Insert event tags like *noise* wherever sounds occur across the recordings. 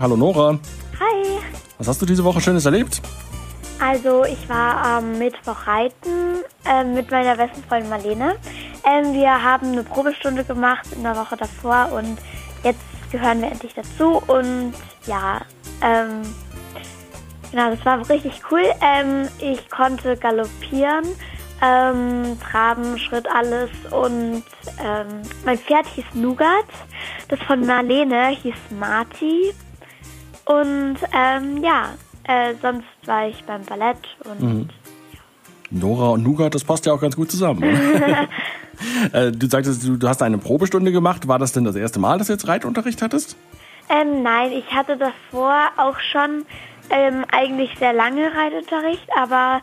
Hallo Nora, Hi. was hast du diese Woche Schönes erlebt? Also ich war am Mittwoch reiten ähm, mit meiner besten Freundin Marlene. Ähm, wir haben eine Probestunde gemacht in der Woche davor und jetzt gehören wir endlich dazu und ja, ähm, genau, das war richtig cool. Ähm, ich konnte galoppieren, ähm, traben, Schritt, alles und ähm, mein Pferd hieß Nougat. Das von Marlene hieß Marty. Und ähm, ja, äh, sonst war ich beim Ballett und Nora und Nougat, das passt ja auch ganz gut zusammen. oder? *laughs* äh, du sagtest, du, du hast eine Probestunde gemacht. War das denn das erste Mal, dass du jetzt Reitunterricht hattest? ähm, nein, ich hatte davor auch schon ähm, eigentlich sehr lange Reitunterricht, aber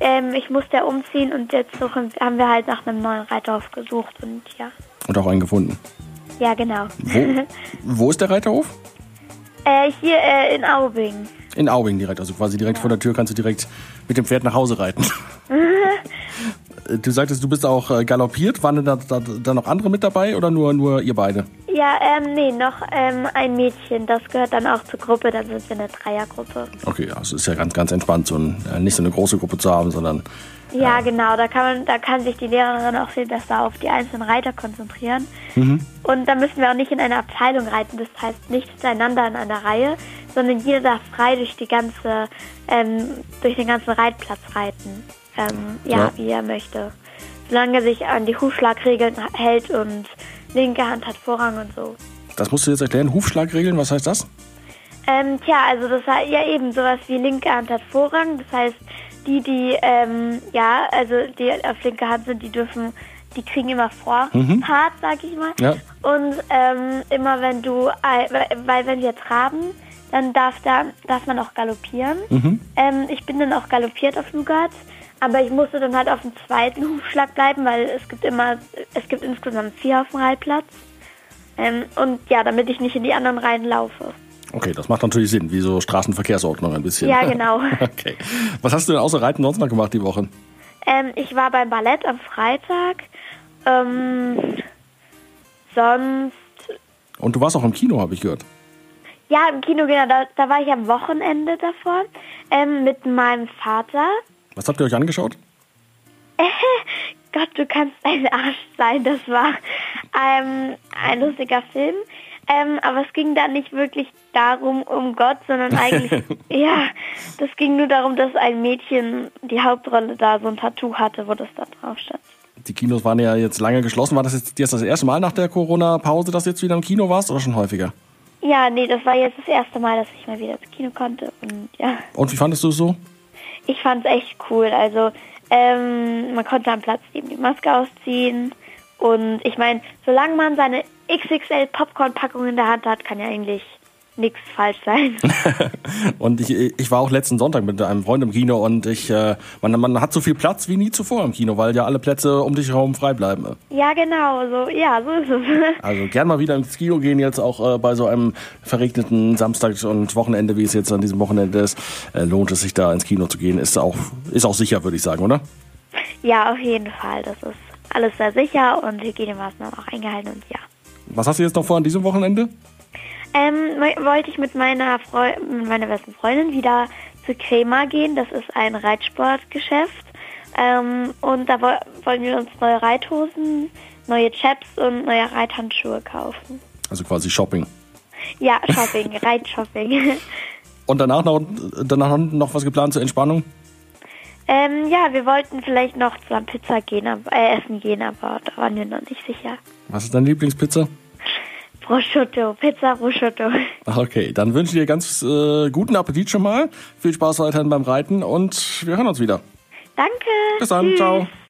ähm, ich musste ja umziehen und jetzt suchen, haben wir halt nach einem neuen Reiterhof gesucht und ja. Und auch einen gefunden. Ja, genau. Wo, *laughs* wo ist der Reiterhof? Äh, hier äh, in Aubing. In Aubing direkt, also quasi direkt vor der Tür kannst du direkt mit dem Pferd nach Hause reiten. *laughs* du sagtest, du bist auch äh, galoppiert. Waren da, da, da noch andere mit dabei oder nur, nur ihr beide? Ja, ähm, nee, noch ähm, ein Mädchen, das gehört dann auch zur Gruppe, dann sind wir eine Dreiergruppe. Okay, ja, es ist ja ganz, ganz entspannt, so ein, äh, nicht so eine große Gruppe zu haben, sondern Ja, genau. Da kann man, da kann sich die Lehrerin auch viel besser auf die einzelnen Reiter konzentrieren. Und da müssen wir auch nicht in einer Abteilung reiten. Das heißt nicht hintereinander in einer Reihe, sondern jeder darf frei durch die ganze, ähm, durch den ganzen Reitplatz reiten. Ähm, ja, Ja. wie er möchte. Solange er sich an die Hufschlagregeln hält und linke Hand hat Vorrang und so. das musst du jetzt erklären. Hufschlagregeln, was heißt das? Ähm, tja, also das war ja eben sowas wie linke Hand hat Vorrang. Das heißt, die, die, ähm, ja, also die auf linke Hand sind, die dürfen, die kriegen immer Vorfahrt, sag ich mal. Ja. Und ähm, immer wenn du, weil, wenn wir traben, dann darf da, darf man auch galoppieren. Ähm, ich bin dann auch galoppiert auf Nougat. Aber ich musste dann halt auf dem zweiten Hufschlag bleiben, weil es gibt immer, es gibt insgesamt vier auf dem Reitplatz. Ähm, und ja, damit ich nicht in die anderen Reihen laufe. Okay, das macht natürlich Sinn, wie so Straßenverkehrsordnung ein bisschen. Ja, genau. *laughs* Okay. Was hast du denn außer Reiten sonst noch gemacht die Woche? Ähm, ich war beim Ballett am Freitag. Ähm, sonst, Und du warst auch im Kino, habe ich gehört. ja, im Kino, genau, da, da war ich am Wochenende davor ähm, mit meinem Vater. Was habt ihr euch angeschaut? *laughs* Gott, du kannst ein Arsch sein. Das war ähm, ein lustiger Film. Ähm, aber es ging da nicht wirklich darum, um Gott, sondern *laughs* eigentlich, ja, das ging nur darum, dass ein Mädchen die Hauptrolle da so ein Tattoo hatte, wo das da drauf stand. Die Kinos waren ja jetzt lange geschlossen. War das jetzt, jetzt das erste Mal nach der Corona-Pause, dass du jetzt wieder im Kino warst oder schon häufiger? Ja, nee, das war jetzt das erste Mal, dass ich mal wieder ins Kino konnte. Und ja, Und wie fandest du es so? Ich fand es echt cool. Also, ähm, man konnte am Platz eben die Maske ausziehen. Und ich meine, solange man seine XXL Popcorn-Packung in der Hand hat, kann ja eigentlich nichts falsch sein. *laughs* Und ich, ich war auch letzten Sonntag mit einem Freund im Kino und ich, äh, man, man hat so viel Platz wie nie zuvor im Kino, weil ja alle Plätze um dich herum frei bleiben. ja, genau, so, ja, so ist es. *laughs* Also gern mal wieder ins Kino gehen, jetzt auch äh, bei so einem verregneten Samstag und Wochenende, wie es jetzt an diesem Wochenende ist, äh, lohnt es sich da ins Kino zu gehen. Ist auch, ist auch sicher, würde ich sagen, oder? ja, auf jeden Fall. Das ist alles sehr sicher und Hygienemaßnahmen auch eingehalten und ja. Was hast du jetzt noch vor an diesem Wochenende? Ähm, wo- wollte ich mit meiner, Freu mit meiner besten Freundin wieder zu Crema gehen. Das ist ein Reitsportgeschäft. Ähm, und da wo wollen wir uns neue Reithosen, neue Chaps und neue Reithandschuhe kaufen. Also quasi Shopping. Ja, Shopping, *laughs* Reitshopping. Und danach noch, danach noch was geplant zur Entspannung? ähm, ja, wir wollten vielleicht noch zusammen Pizza gehen, äh, essen gehen, aber da waren wir noch nicht sicher. Was ist deine Lieblingspizza? Prosciutto, Pizza Prosciutto. Okay, dann wünsche ich dir ganz äh, guten Appetit schon mal. Viel Spaß weiterhin beim Reiten und wir hören uns wieder. Danke. Bis dann, Tschüss. ciao.